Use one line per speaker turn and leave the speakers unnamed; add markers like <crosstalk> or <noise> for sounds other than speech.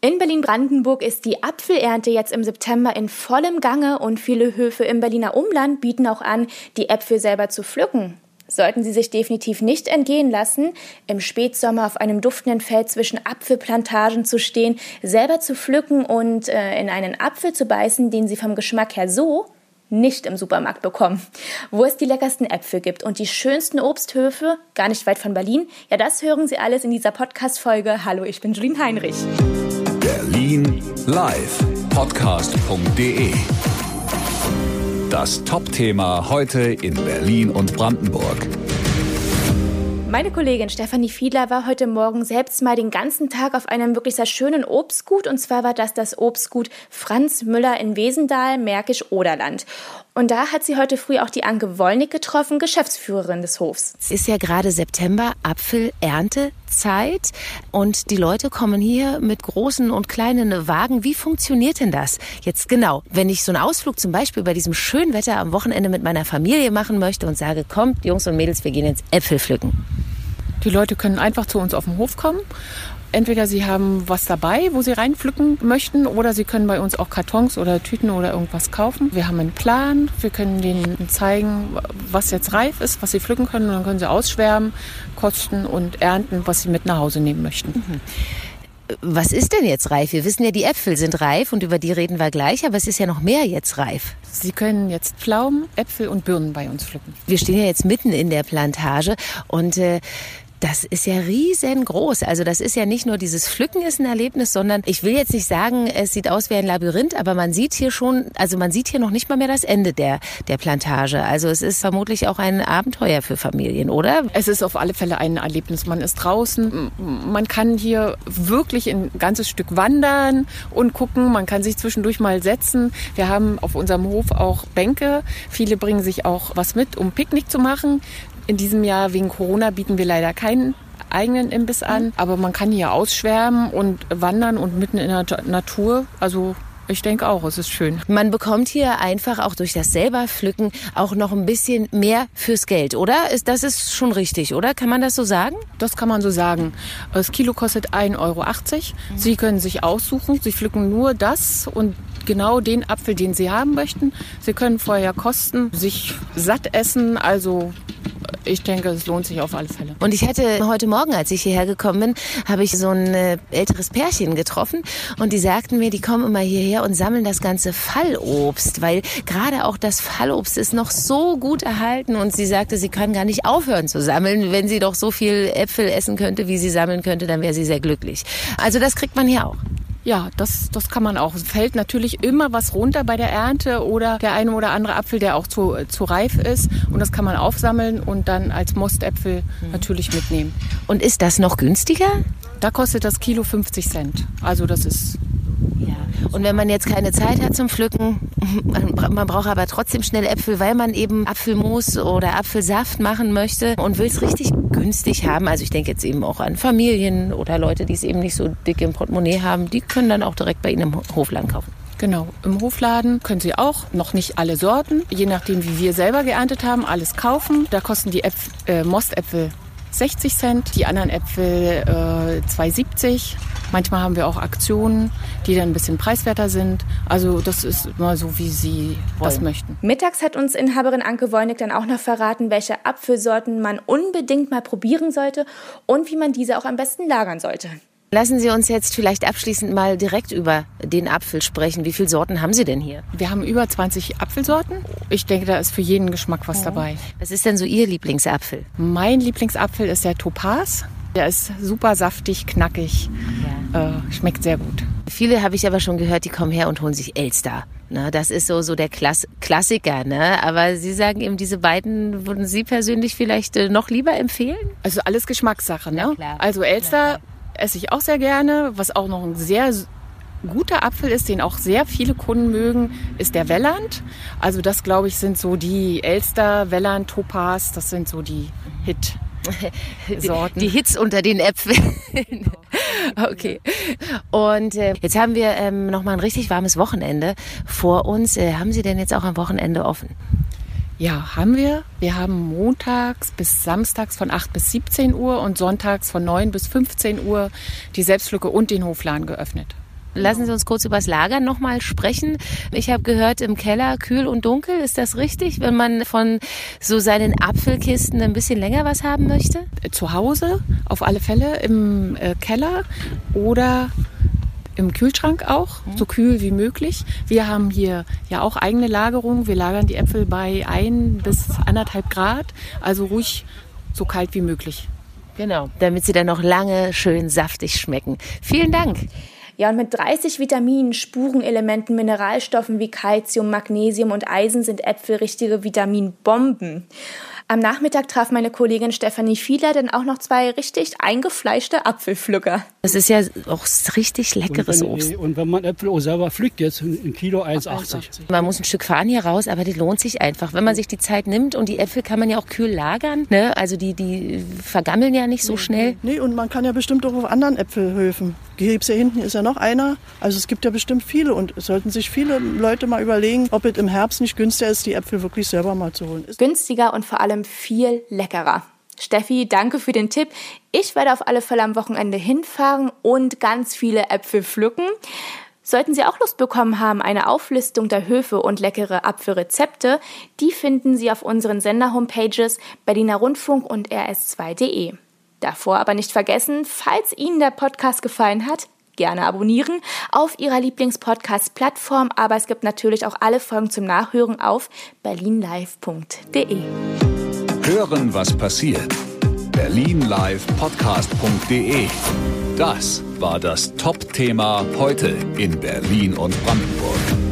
In Berlin-Brandenburg ist die Apfelernte jetzt im September in vollem Gange und viele Höfe im Berliner Umland bieten auch an, die Äpfel selber zu pflücken. Sollten Sie sich definitiv nicht entgehen lassen, im Spätsommer auf einem duftenden Feld zwischen Apfelplantagen zu stehen, selber zu pflücken und äh, in einen Apfel zu beißen, den Sie vom Geschmack her so nicht im Supermarkt bekommen. Wo es die leckersten Äpfel gibt und die schönsten Obsthöfe, gar nicht weit von Berlin, ja, das hören Sie alles in dieser Podcast-Folge. Hallo, ich bin Julien Heinrich.
Berlin Live Podcast.de Das Top-Thema heute in Berlin und Brandenburg.
Meine Kollegin Stefanie Fiedler war heute Morgen selbst mal den ganzen Tag auf einem wirklich sehr schönen Obstgut. Und zwar war das das Obstgut Franz Müller in Wesendal, Märkisch-Oderland. Und da hat sie heute früh auch die Anke Wollnick getroffen, Geschäftsführerin des Hofs.
Es ist ja gerade September, Apfeleerntezeit. Und die Leute kommen hier mit großen und kleinen Wagen. Wie funktioniert denn das jetzt genau? Wenn ich so einen Ausflug zum Beispiel bei diesem schönen Wetter am Wochenende mit meiner Familie machen möchte und sage, kommt, Jungs und Mädels, wir gehen jetzt Äpfel pflücken.
Die Leute können einfach zu uns auf den Hof kommen. Entweder sie haben was dabei, wo sie reinpflücken möchten, oder sie können bei uns auch Kartons oder Tüten oder irgendwas kaufen. Wir haben einen Plan, wir können denen zeigen, was jetzt reif ist, was sie pflücken können, und dann können sie ausschwärmen, kosten und ernten, was sie mit nach Hause nehmen möchten. Mhm.
Was ist denn jetzt reif? Wir wissen ja, die Äpfel sind reif und über die reden wir gleich, aber es ist ja noch mehr jetzt reif.
Sie können jetzt Pflaumen, Äpfel und Birnen bei uns pflücken.
Wir stehen ja jetzt mitten in der Plantage und äh, das ist ja riesengroß. Also das ist ja nicht nur dieses Pflücken ist ein Erlebnis, sondern ich will jetzt nicht sagen, es sieht aus wie ein Labyrinth, aber man sieht hier schon, also man sieht hier noch nicht mal mehr das Ende der, der Plantage. Also es ist vermutlich auch ein Abenteuer für Familien, oder?
Es ist auf alle Fälle ein Erlebnis. Man ist draußen, man kann hier wirklich ein ganzes Stück wandern und gucken. Man kann sich zwischendurch mal setzen. Wir haben auf unserem Hof auch Bänke. Viele bringen sich auch was mit, um Picknick zu machen. In diesem Jahr wegen Corona bieten wir leider keinen eigenen Imbiss an, aber man kann hier ausschwärmen und wandern und mitten in der Natur. Also ich denke auch, es ist schön.
Man bekommt hier einfach auch durch das selber pflücken auch noch ein bisschen mehr fürs Geld, oder? Das ist schon richtig, oder? Kann man das so sagen?
Das kann man so sagen. Das Kilo kostet 1,80 Euro. Sie können sich aussuchen. Sie pflücken nur das und genau den Apfel, den Sie haben möchten. Sie können vorher kosten, sich satt essen, also ich denke, es lohnt sich auf alle Fälle.
Und ich hatte heute Morgen, als ich hierher gekommen bin, habe ich so ein äh, älteres Pärchen getroffen und die sagten mir, die kommen immer hierher und sammeln das ganze Fallobst, weil gerade auch das Fallobst ist noch so gut erhalten und sie sagte, sie kann gar nicht aufhören zu sammeln. Wenn sie doch so viel Äpfel essen könnte, wie sie sammeln könnte, dann wäre sie sehr glücklich. Also das kriegt man hier auch.
Ja, das, das kann man auch. Es fällt natürlich immer was runter bei der Ernte oder der eine oder andere Apfel, der auch zu, zu reif ist. Und das kann man aufsammeln und dann als Mostäpfel mhm. natürlich mitnehmen.
Und ist das noch günstiger?
Da kostet das Kilo 50 Cent. Also das ist.
Und wenn man jetzt keine Zeit hat zum Pflücken, <laughs> man braucht aber trotzdem schnell Äpfel, weil man eben Apfelmus oder Apfelsaft machen möchte und will es richtig günstig haben. Also ich denke jetzt eben auch an Familien oder Leute, die es eben nicht so dick im Portemonnaie haben, die können dann auch direkt bei Ihnen im Hofladen kaufen.
Genau, im Hofladen können Sie auch noch nicht alle Sorten, je nachdem wie wir selber geerntet haben, alles kaufen. Da kosten die Äpfel, äh, Mostäpfel 60 Cent, die anderen Äpfel äh, 2,70. Manchmal haben wir auch Aktionen, die dann ein bisschen preiswerter sind. Also das ist mal so, wie Sie Voll. das möchten.
Mittags hat uns Inhaberin Anke Wollnick dann auch noch verraten, welche Apfelsorten man unbedingt mal probieren sollte und wie man diese auch am besten lagern sollte.
Lassen Sie uns jetzt vielleicht abschließend mal direkt über den Apfel sprechen. Wie viele Sorten haben Sie denn hier?
Wir haben über 20 Apfelsorten. Ich denke, da ist für jeden Geschmack was dabei.
Was ist denn so Ihr Lieblingsapfel?
Mein Lieblingsapfel ist der Topaz. Der ist super saftig, knackig, ja. äh, schmeckt sehr gut.
Viele habe ich aber schon gehört, die kommen her und holen sich Elster. Ne, das ist so, so der Klass Klassiker. Ne? Aber Sie sagen eben, diese beiden würden Sie persönlich vielleicht äh, noch lieber empfehlen?
Also alles Geschmackssache. Ne? Also Elster esse ich auch sehr gerne. Was auch noch ein sehr guter Apfel ist, den auch sehr viele Kunden mögen, ist der Welland. Also das, glaube ich, sind so die Elster, Welland, Topaz, das sind so die Hit. <laughs>
Sorten. Die, Hits unter den Äpfeln. <laughs> okay. Und äh, jetzt haben wir ähm, noch mal ein richtig warmes Wochenende vor uns. Äh, haben Sie denn jetzt auch am Wochenende offen?
Ja, haben wir. Wir haben montags bis samstags von 8 bis 17 Uhr und sonntags von 9 bis 15 Uhr die Selbstlücke und den Hofladen geöffnet.
Lassen Sie uns kurz über das Lagern nochmal sprechen. Ich habe gehört, im Keller kühl und dunkel. Ist das richtig, wenn man von so seinen Apfelkisten ein bisschen länger was haben möchte?
Zu Hause auf alle Fälle im äh, Keller oder im Kühlschrank auch, so kühl wie möglich. Wir haben hier ja auch eigene Lagerung. Wir lagern die Äpfel bei ein bis anderthalb Grad, also ruhig so kalt wie möglich.
Genau, damit sie dann noch lange schön saftig schmecken. Vielen Dank.
Ja, und mit 30 Vitaminen, Spurenelementen, Mineralstoffen wie Calcium, Magnesium und Eisen sind Äpfel richtige Vitaminbomben. Am Nachmittag traf meine Kollegin Stefanie Fiedler dann auch noch zwei richtig eingefleischte Apfelpflücker.
Das ist ja auch richtig leckeres
und wenn,
Obst.
Und wenn man Äpfel auch selber pflückt, jetzt ein Kilo 1,80.
Man muss ein Stück fahren hier raus, aber das lohnt sich einfach, wenn man sich die Zeit nimmt. Und die Äpfel kann man ja auch kühl lagern. Ne? Also die, die vergammeln ja nicht so schnell.
Nee, und man kann ja bestimmt auch auf anderen Äpfelhöfen. Hier gibt's ja hinten ist ja noch einer. Also es gibt ja bestimmt viele und es sollten sich viele Leute mal überlegen, ob es im Herbst nicht günstiger ist, die Äpfel wirklich selber mal zu holen. Ist
Günstiger und vor allem viel leckerer. Steffi, danke für den Tipp. Ich werde auf alle Fälle am Wochenende hinfahren und ganz viele Äpfel pflücken. Sollten Sie auch Lust bekommen haben, eine Auflistung der Höfe und leckere Apfelrezepte, die finden Sie auf unseren Sender-Homepages Berliner Rundfunk und rs2.de. Davor aber nicht vergessen, falls Ihnen der Podcast gefallen hat, gerne abonnieren auf Ihrer Lieblingspodcast-Plattform, aber es gibt natürlich auch alle Folgen zum Nachhören auf berlinlive.de.
Hören, was passiert. Berlinlivepodcast.de. Das war das Top-Thema heute in Berlin und Brandenburg.